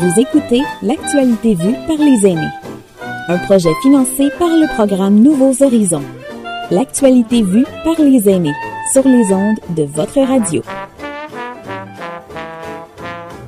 Vous écoutez l'actualité vue par les aînés. Un projet financé par le programme Nouveaux Horizons. L'actualité vue par les aînés sur les ondes de votre radio.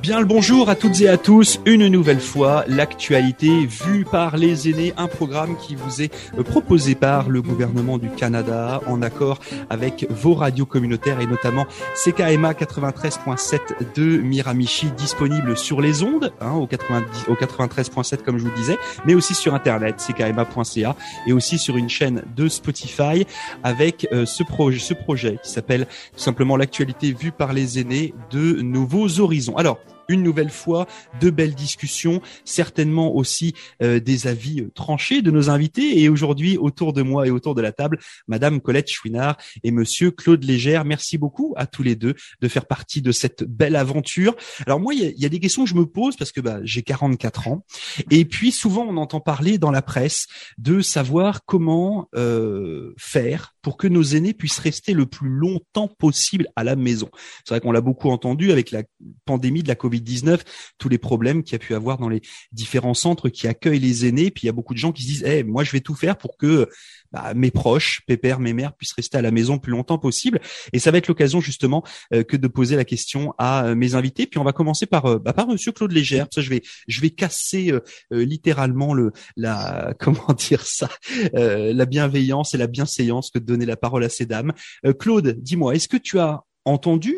Bien le bonjour à toutes et à tous, une nouvelle fois, l'actualité vue par les aînés, un programme qui vous est euh, proposé par le gouvernement du Canada en accord avec vos radios communautaires et notamment CKMA 93.7 de Miramichi disponible sur les ondes hein, au, 90, au 93.7 comme je vous disais, mais aussi sur internet ckma.ca et aussi sur une chaîne de Spotify avec euh, ce, projet, ce projet qui s'appelle tout simplement l'actualité vue par les aînés de Nouveaux Horizons. Alors, une nouvelle fois de belles discussions, certainement aussi euh, des avis euh, tranchés de nos invités. Et aujourd'hui, autour de moi et autour de la table, Madame Colette Chouinard et Monsieur Claude Légère. Merci beaucoup à tous les deux de faire partie de cette belle aventure. Alors moi, il y a, des questions que je me pose parce que bah, j'ai 44 ans. Et puis souvent, on entend parler dans la presse de savoir comment euh, faire pour que nos aînés puissent rester le plus longtemps possible à la maison. C'est vrai qu'on l'a beaucoup entendu avec la pandémie de la Covid-19, tous les problèmes qu'il y a pu avoir dans les différents centres qui accueillent les aînés. Puis il y a beaucoup de gens qui se disent, eh, moi je vais tout faire pour que bah, mes proches, pépère, mes mères puissent rester à la maison plus longtemps possible. Et ça va être l'occasion justement euh, que de poser la question à euh, mes invités. Puis on va commencer par euh, bah, par Monsieur Claude Légère. Ça, je vais je vais casser littéralement le la comment dire ça la bienveillance et la bienséance que de donner la parole à ces dames. Claude, dis-moi, est-ce que tu as entendu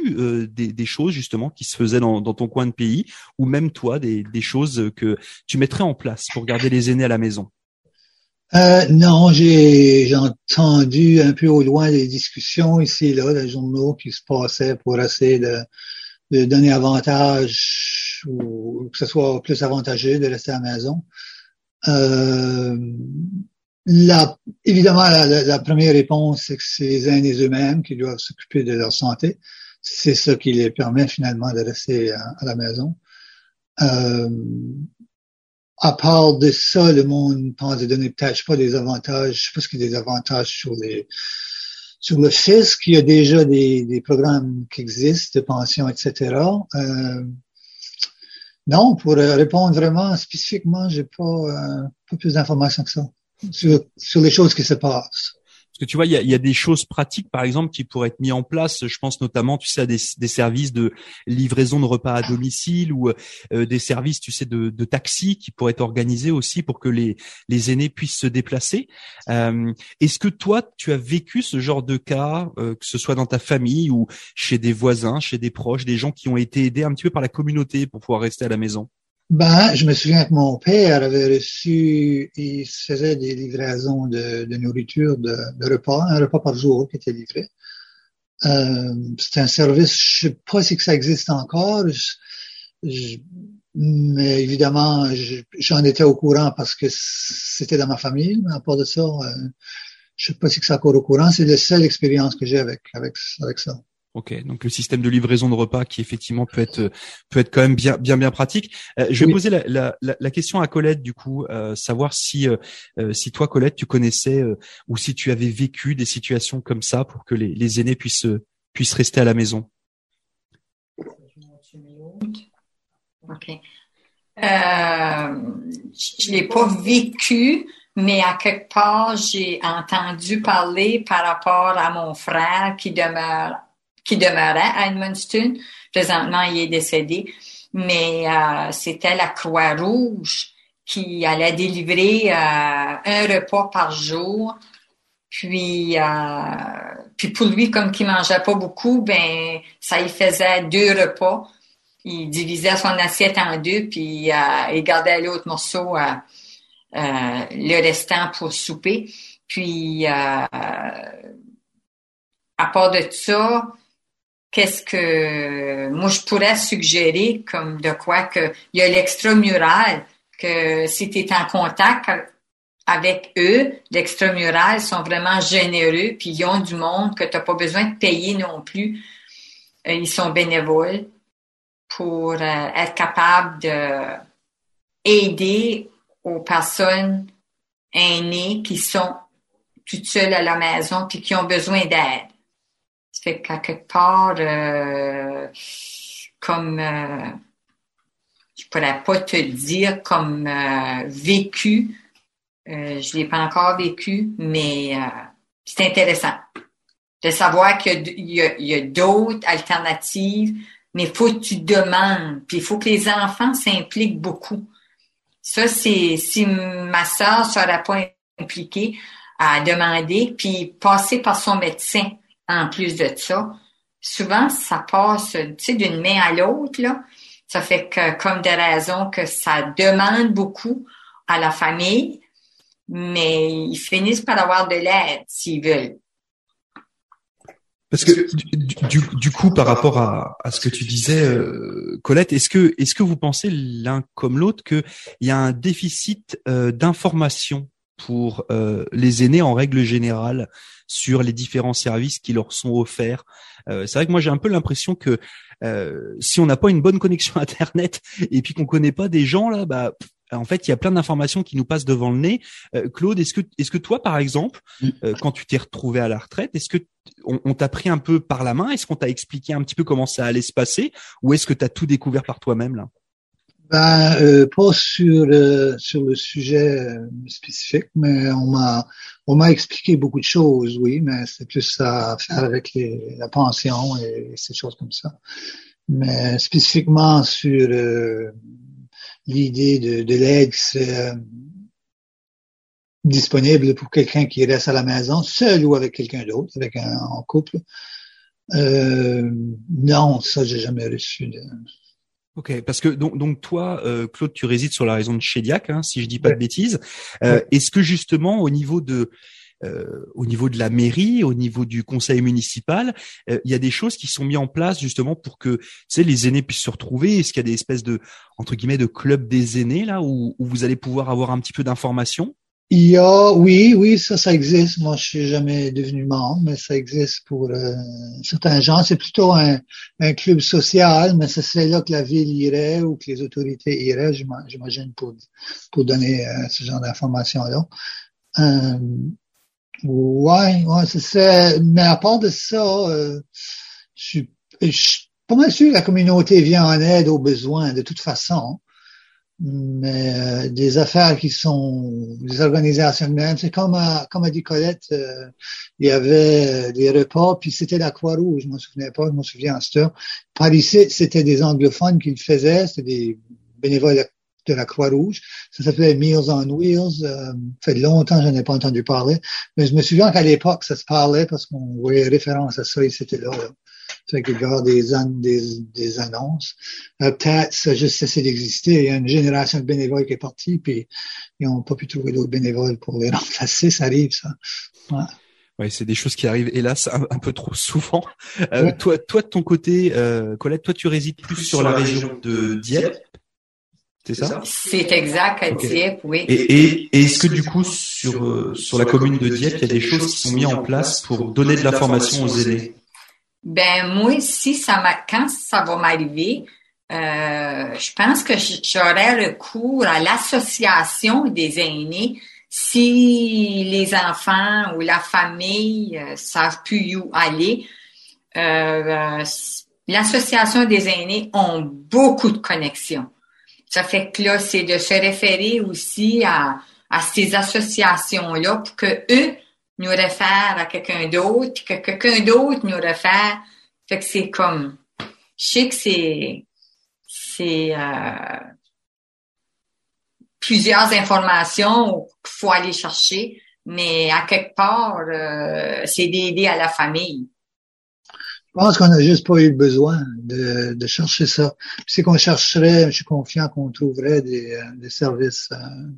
des, choses justement qui se faisaient dans, ton coin de pays, ou même toi des choses que tu mettrais en place pour garder les aînés à la maison? Euh, non, j'ai entendu un peu au loin des discussions ici et là, des journaux qui se passaient pour essayer de, de donner avantage ou que ce soit plus avantageux de rester à la maison. Euh, la, évidemment, la, première réponse, c'est que c'est les aînés eux-mêmes qui doivent s'occuper de leur santé. C'est ça qui les permet finalement de rester à, à la maison. Euh, à part de ça, le monde pense de donner peut-être pas des avantages, je pense qu'il y a des avantages sur les sur le fisc, il y a déjà des, programmes qui existent de pension, etc. Euh, non, pour répondre vraiment spécifiquement, j'ai pas, euh, pas plus d'informations que ça sur les choses qui se passent. Parce que tu vois, il y a, des choses pratiques, par exemple, qui pourraient être mises en place. Je pense notamment, tu sais, à des, services de livraison de repas à domicile ou euh, des services, tu sais, de, de taxi qui pourraient être organisés aussi pour que les, les aînés puissent se déplacer. Euh, est-ce que toi, tu as vécu ce genre de cas, euh, que ce soit dans ta famille ou chez des voisins, chez des proches, des gens qui ont été aidés un petit peu par la communauté pour pouvoir rester à la maison? Ben, je me souviens que mon père avait reçu, il faisait des livraisons de, nourriture, de, repas, un repas par jour qui était livré. Euh, c'est un service, je sais pas si que ça existe encore, mais évidemment, j'en étais au courant parce que c'était dans ma famille, mais à part de ça, euh, je sais pas si que c'est encore au courant. C'est la seule expérience que j'ai avec, avec, avec ça. Ok, donc le système de livraison de repas qui effectivement peut être peut être quand même bien bien bien pratique. Euh, je vais poser la, la, la, question à Colette du coup, euh, savoir si euh, si toi Colette tu connaissais ou si tu avais vécu des situations comme ça pour que les, les aînés puissent puissent rester à la maison. Ok. je l'ai pas vécu, mais à quelque part j'ai entendu parler par rapport à mon frère qui demeure qui demeurait à Edmundston. Présentement, il est décédé. Mais euh, c'était la Croix-Rouge qui allait délivrer euh, un repas par jour. Puis, euh, puis pour lui, comme qu'il mangeait pas beaucoup, ben ça y faisait deux repas. Il divisait son assiette en deux, puis il gardait l'autre morceau, le restant pour souper. Puis, à part de ça, qu'est-ce que moi je pourrais suggérer comme de quoi que il y a l'extramural que si tu es en contact avec eux, l'extramural sont vraiment généreux puis ils ont du monde que tu n'as pas besoin de payer non plus. Euh, ils sont bénévoles pour euh, être capable de aider aux personnes aînées qui sont toutes seules à la maison puis qui ont besoin d'aide. Ça fait quelque part, euh, comme euh, je pourrais pas te dire comme euh, vécu. Euh, je l'ai pas encore vécu, mais euh, c'est intéressant de savoir qu'il y a, d'autres alternatives, mais il faut que tu demandes, puis il faut que les enfants s'impliquent beaucoup. Ça, c'est si ma soeur serait pas impliquée à demander, puis passer par son médecin en plus de ça. Souvent, ça passe, d'une main à l'autre. Ça fait que, comme des raisons que ça demande beaucoup à la famille, mais ils finissent par avoir de l'aide s'ils veulent. Parce que du, coup, par rapport à, à, ce que tu disais, euh, Colette, est-ce que est-ce que vous pensez l'un comme l'autre qu'il y a un déficit euh, d'information pour euh, les aînés en règle générale sur les différents services qui leur sont offerts. C'est vrai que moi j'ai un peu l'impression que si on n'a pas une bonne connexion internet et puis qu'on connaît pas des gens là, bah en fait, il y a plein d'informations qui nous passent devant le nez. Claude, est-ce que, est-ce que toi, par exemple, quand tu t'es retrouvé à la retraite, est-ce que on, t'a pris un peu par la main? Est-ce qu'on t'a expliqué un petit peu comment ça allait se passer? Ou est-ce que tu as tout découvert par toi-même là? Ben, euh, pas sur le, sur le sujet euh, spécifique, mais on m'a on m'a expliqué beaucoup de choses, oui, mais c'est plus à faire avec les, la pension et, ces choses comme ça. Mais spécifiquement sur euh, l'idée de, de l'aide disponible pour quelqu'un qui reste à la maison, seul ou avec quelqu'un d'autre, avec un en couple. Euh, non, ça j'ai jamais reçu. De... Ok, parce que donc, donc toi, euh, Claude, tu résides sur la région de Chédiac, hein, si je dis pas de bêtises. Euh, Est-ce que justement au niveau de euh, au niveau de la mairie, au niveau du conseil municipal, euh, il y a des choses qui sont mises en place justement pour que tu les aînés puissent se retrouver? Est-ce qu'il y a des espèces de entre guillemets de clubs des aînés là où, où vous allez pouvoir avoir un petit peu d'informations? Il y a, oui, oui, ça, ça existe. Moi, je suis jamais devenu membre, mais ça existe pour euh, certains gens. C'est plutôt un, un, club social, mais ce serait là que la ville irait ou que les autorités iraient, j'imagine, pour, pour donner euh, ce genre d'informations-là. Euh, ouais, ouais, c'est Mais à part de ça, euh, je suis, je suis pas mal sûr que la communauté vient en aide aux besoins, de toute façon mais euh, des affaires qui sont des organisations même. C'est comme a, comme a dit Colette, euh, il y avait des repas, puis c'était la Croix-Rouge, je me souvenais pas, je me souviens à cette Par ici, c'était des anglophones qui le faisaient, c'était des bénévoles de la Croix-Rouge. Ça s'appelait Meals on Wheels. Euh, ça fait longtemps que je n'en ai pas entendu parler. Mais je me souviens qu'à l'époque, ça se parlait parce qu'on voyait référence à ça et c'était là. là. Fait que des, des, des annonces. Euh, peut-être ça a juste cessé d'exister. Il y a une génération de bénévoles qui est partie, puis ils n'ont pas pu trouver d'autres bénévoles pour les remplacer. Ça arrive, ça. Ouais. Ouais, c'est des choses qui arrivent, hélas, un, peu trop souvent. Euh, Toi, toi de ton côté, euh, Colette, toi, tu résides plus, sur, la, région, de Dieppe. C'est ça C'est exact, à Dieppe, oui. Et, et, est-ce que du coup, sur, euh, sur la commune de Dieppe, il y a des choses qui sont mises en place pour donner de l'information aux aînés? Ben moi, si ça m'a, quand ça va m'arriver, euh, je pense que j'aurai recours à l'association des aînés si les enfants ou la famille euh, savent plus où aller. Euh, l'association des aînés ont beaucoup de connexions. Ça fait que là, c'est de se référer aussi à, à ces associations-là pour que eux nous réfère à quelqu'un d'autre, que quelqu'un d'autre nous réfère. Fait que c'est comme, je sais que c'est, c'est euh, plusieurs informations qu'il faut aller chercher, mais à quelque part, euh, c'est d'aider à la famille. Je pense qu'on n'a juste pas eu le besoin de, de chercher ça. C'est qu'on chercherait, je suis confiant qu'on trouverait des, euh, des services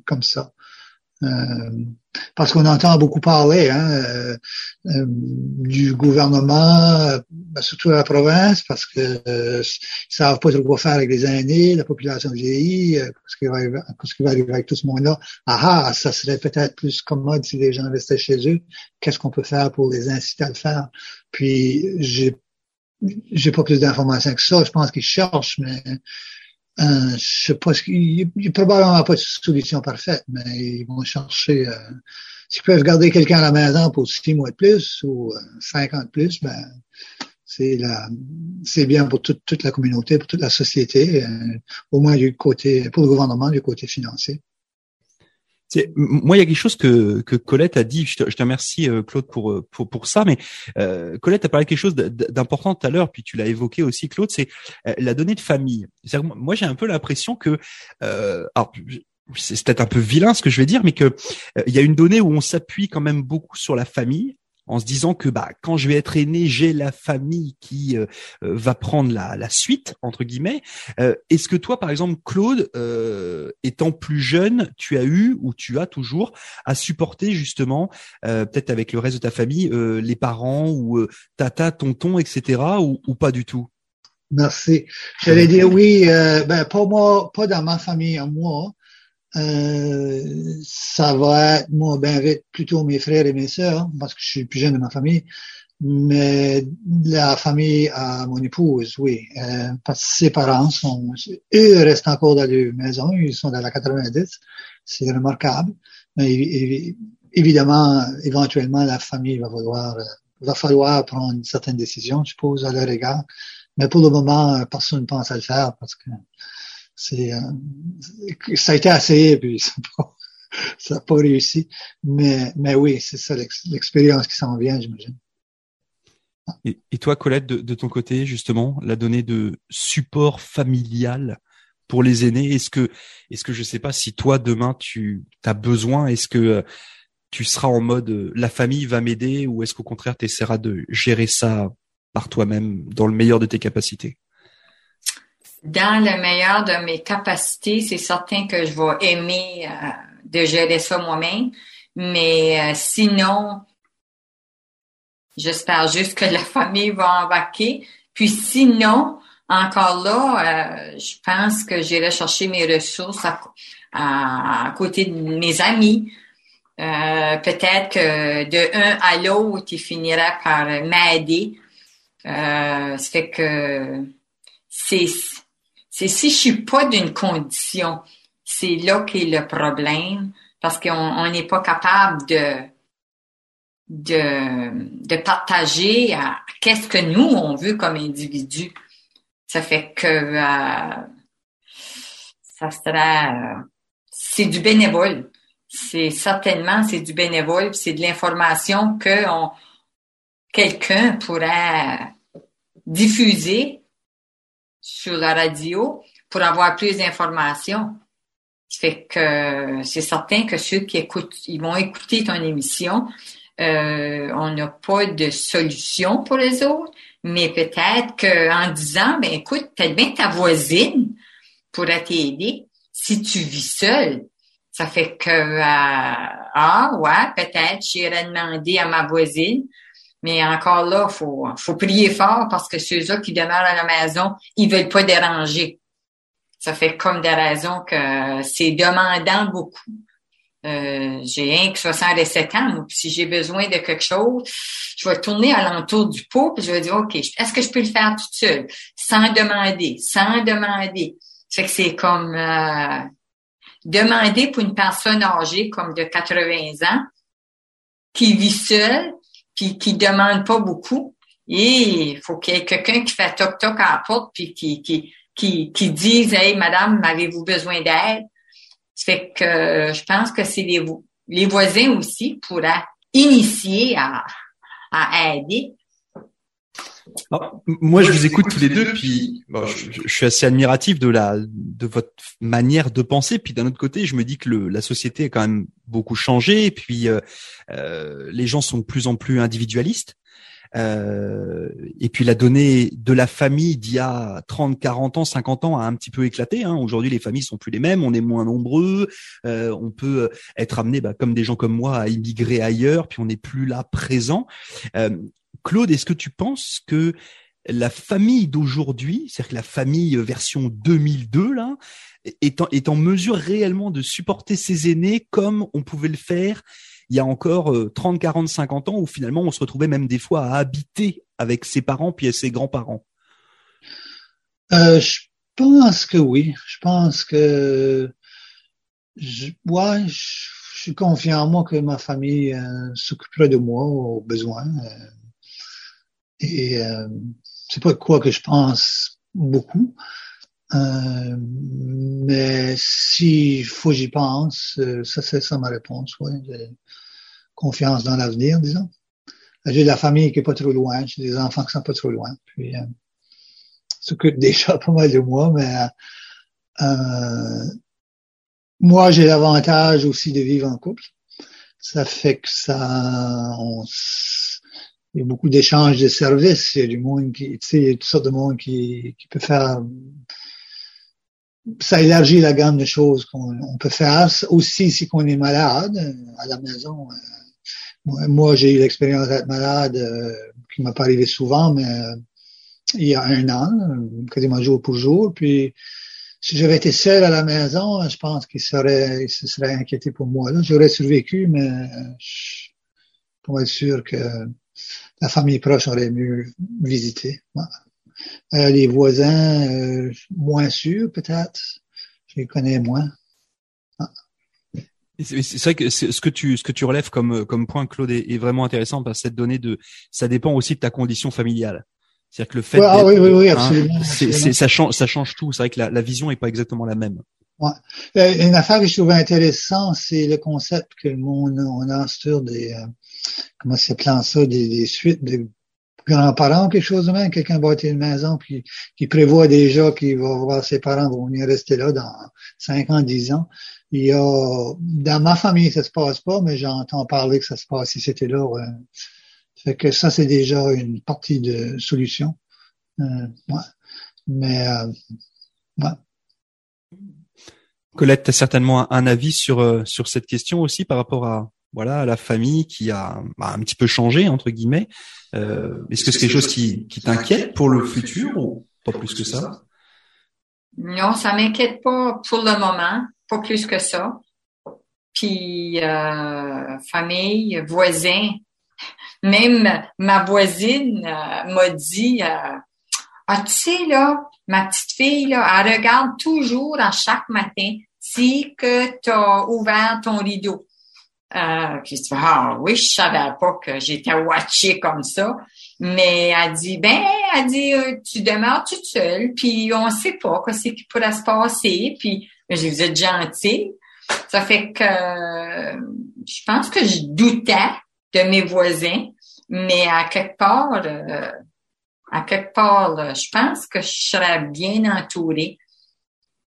comme ça. Euh, parce qu'on entend beaucoup parler hein, euh, euh, du gouvernement, ben, surtout à la province, parce que euh, savent pas trop quoi faire avec les aînés, la population vieillit, ce qui va va arriver avec tout ce monde-là. Ah ah, ça serait peut-être plus commode si les gens restaient chez eux. Qu'est-ce qu'on peut faire pour les inciter à le faire? Puis j'ai j'ai pas plus d'informations que ça. Je pense qu'ils cherchent, mais euh, je sais pas, il n'y a probablement pas de solution parfaite, mais ils vont chercher. Euh, S'ils peuvent garder quelqu'un à la maison pour six mois de plus ou euh, cinq ans de plus, ben c'est c'est bien pour toute, toute la communauté, pour toute la société, euh, au moins du côté, pour le gouvernement, du côté financier. Moi, il y a quelque chose que, que Colette a dit. Je te, je te remercie, euh, Claude, pour, euh, pour, pour ça. Mais euh, Colette a parlé de quelque chose d'important tout à l'heure, puis tu l'as évoqué aussi, Claude. C'est la donnée de famille. Moi, j'ai un peu l'impression que, euh, alors, c'est peut-être un peu vilain ce que je vais dire, mais que il y a une donnée où on s'appuie quand même beaucoup sur la famille en se disant que bah quand je vais être aîné, j'ai la famille qui euh, euh, va prendre la, la, suite entre guillemets. Euh, est-ce que toi, par exemple, Claude, étant plus jeune, tu as eu ou tu as toujours à supporter justement, peut-être avec le reste de ta famille, les parents ou tata, tonton, etc. ou, ou pas du tout? Merci. J'allais dire oui. ben pas moi, pas dans ma famille à moi. Euh, ça va être, moi, ben vite, plutôt mes frères et mes sœurs, parce que je suis plus jeune de ma famille. Mais la famille à mon épouse, oui. Euh, parce que ses parents sont, eux restent encore dans la maison, ils sont dans la 90. C'est remarquable. Mais évidemment, éventuellement, la famille va falloir, va falloir prendre certaines décisions, je suppose, à leur égard. Mais pour le moment, personne ne pense à le faire parce que c'est euh, ça a été essayé puis ça n'a pas, réussi. Mais, mais oui, c'est ça l'expérience qui s'en vient, j'imagine. Et, toi, Colette, de, de, ton côté, justement, la donnée de support familial pour les aînés, est-ce que, est-ce que je sais pas si toi demain tu as besoin, est-ce que euh, tu seras en mode euh, la famille va m'aider ou est-ce qu'au contraire tu essaieras de gérer ça par toi-même dans le meilleur de tes capacités? Dans le meilleur de mes capacités, c'est certain que je vais aimer euh, de gérer ça moi-même. Mais euh, sinon, j'espère juste que la famille va embarquer. Puis sinon, encore là, euh, je pense que j'irai chercher mes ressources à, côté de mes amis. Peut-être que de un à l'autre, il finira par m'aider. ça fait que c'est c'est si je suis pas d'une condition, c'est là qu'est le problème parce qu'on n'est pas capable de, de, partager qu'est-ce que nous on veut comme individu. Ça fait que euh, ça euh, c'est du bénévole. C'est certainement c'est du bénévole, c'est de l'information que quelqu'un pourrait diffuser sur la radio pour avoir plus d'informations. Fait que c'est certain que ceux qui écoutent, ils vont écouter ton émission. Euh, on n'a pas de solution pour les autres, mais peut-être qu'en disant, ben écoute, peut-être bien ta voisine pourrait t'aider si tu vis seul. Ça fait que euh, ah ouais, peut-être j'irai demander à ma voisine mais encore là, faut, faut prier fort parce que ceux-là qui demeurent à la maison, ils veulent pas déranger. Ça fait comme des raisons que c'est demandant beaucoup. Euh, j'ai un que 67 ans, si j'ai besoin de quelque chose, je vais tourner alentour du pot, puis je vais dire, OK, est-ce que je peux le faire toute seule, sans demander, sans demander. C'est que c'est comme euh, demander pour une personne âgée comme de 80 ans, qui vit seule, qui, qui demande pas beaucoup. Et il faut qu'il y ait quelqu'un qui fait toc-toc à la porte puis qui, qui, qui, qui dise Hey, madame, avez-vous besoin d'aide? Ça fait que je pense que c'est les, les voisins aussi pourraient initier à, à aider. Ah, moi, je vous écoute tous les deux, puis je, suis assez admiratif de la de votre manière de penser. Puis d'un autre côté, je me dis que le, la société a quand même beaucoup changé, et puis euh, euh, les gens sont de plus en plus individualistes. Euh, et puis la donnée de la famille d'il y a 30, 40 ans, 50 ans a un petit peu éclaté. Hein. Aujourd'hui, les familles sont plus les mêmes, on est moins nombreux, euh, on peut être amené, bah, comme des gens comme moi, à immigrer ailleurs, puis on n'est plus là présent. Euh, Claude, est-ce que tu penses que la famille d'aujourd'hui, c'est-à-dire que la famille version 2002 là, est en, est en mesure réellement de supporter ses aînés comme on pouvait le faire il y a encore 30, 40, 50 ans où finalement on se retrouvait même des fois à habiter avec ses parents puis ses grands-parents? Euh, Je pense que oui. Je pense que je, je, suis confiant en moi que ma famille euh, s'occuperait de moi au besoin. Euh, et euh, c'est pas de quoi que je pense beaucoup. Euh, mais si faut j'y pense, euh, ça c'est ça ma réponse. Ouais, confiance dans l'avenir, disons. J'ai de la famille qui est pas trop loin, j'ai des enfants qui sont pas trop loin. Puis euh, s'occupe déjà pas mal de moi, mais euh, moi j'ai l'avantage aussi de vivre en couple. Ça fait que ça, on, il y a beaucoup d'échanges de services. Il y a du monde qui, tu sais, il y a toutes sortes de monde qui, qui peut faire. Ça élargit la gamme de choses qu'on peut faire. Aussi, si on est malade à la maison. Euh, moi, j'ai eu l'expérience d'être malade, euh, qui m'a pas arrivé souvent, mais euh, il y a un an, quasiment jour pour jour. Puis, si j'avais été seul à la maison, je pense qu'il serait, il se serait inquiété pour moi. J'aurais survécu, mais je, pour être sûr que la famille proche aurait mieux visité. Euh, les voisins, euh, moins sûrs peut-être. Je les connais moins. C'est vrai que ce que tu ce que tu relèves comme comme point Claude est, vraiment intéressant parce que cette donnée de ça dépend aussi de ta condition familiale. C'est-à-dire que le fait ah, oui, oui, oui, hein, absolument, ça change ça change tout. C'est vrai que la, la vision est pas exactement la même. Ouais. Euh, une affaire que je trouvais intéressante, c'est le concept que le monde on a sur des comment s'appelle ça, des, des, suites de grands-parents, quelque chose même? Quelqu'un bâtit une maison qui prévoit déjà qu'il va voir ses parents vont venir rester là dans 5 ans, 10 ans. Il y a, dans ma famille, ça se passe pas, mais j'entends parler que ça se passe si c'était là. Fait que ça, c'est déjà une partie de solution. Euh. Mais, euh, ouais. Colette, tu as certainement un avis sur, euh, sur cette question aussi par rapport à, voilà, la famille qui a bah, un petit peu changé entre guillemets. Euh, Est-ce que c'est quelque chose qui, qui t'inquiète pour le futur ou pas plus que ça? Non, ça m'inquiète pas pour le moment, pas plus que ça. Puis euh, famille, voisins, même ma voisine euh, m'a dit, ah tu sais là, ma petite fille là, elle regarde toujours à chaque matin si que tu ouvert ton rideau. Euh, puis ah oui, je savais pas que j'étais watchée comme ça. Mais elle dit, ben, elle dit, euh, tu demeures toute seule, puis on sait pas qu'est-ce qui pourrait se passer. Puis je vous êtes gentil. Ça fait que je pense que je doutais de mes voisins, mais à quelque part, euh, à quelque part, je pense que je serais bien entourée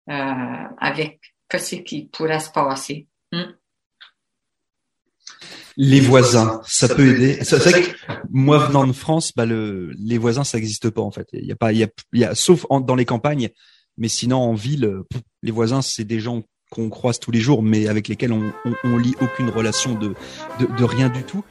euh, avec ce qui pourrait se passer. Hmm. Les voisins, ça peut aider. C'est vrai que moi venant de France, bah le, les voisins ça n'existe pas en fait. Il y a pas, il y a, il y a sauf dans les campagnes, mais sinon en ville, les voisins c'est des gens qu'on croise tous les jours, mais avec lesquels on, on, on lit aucune relation de, de, de rien du tout.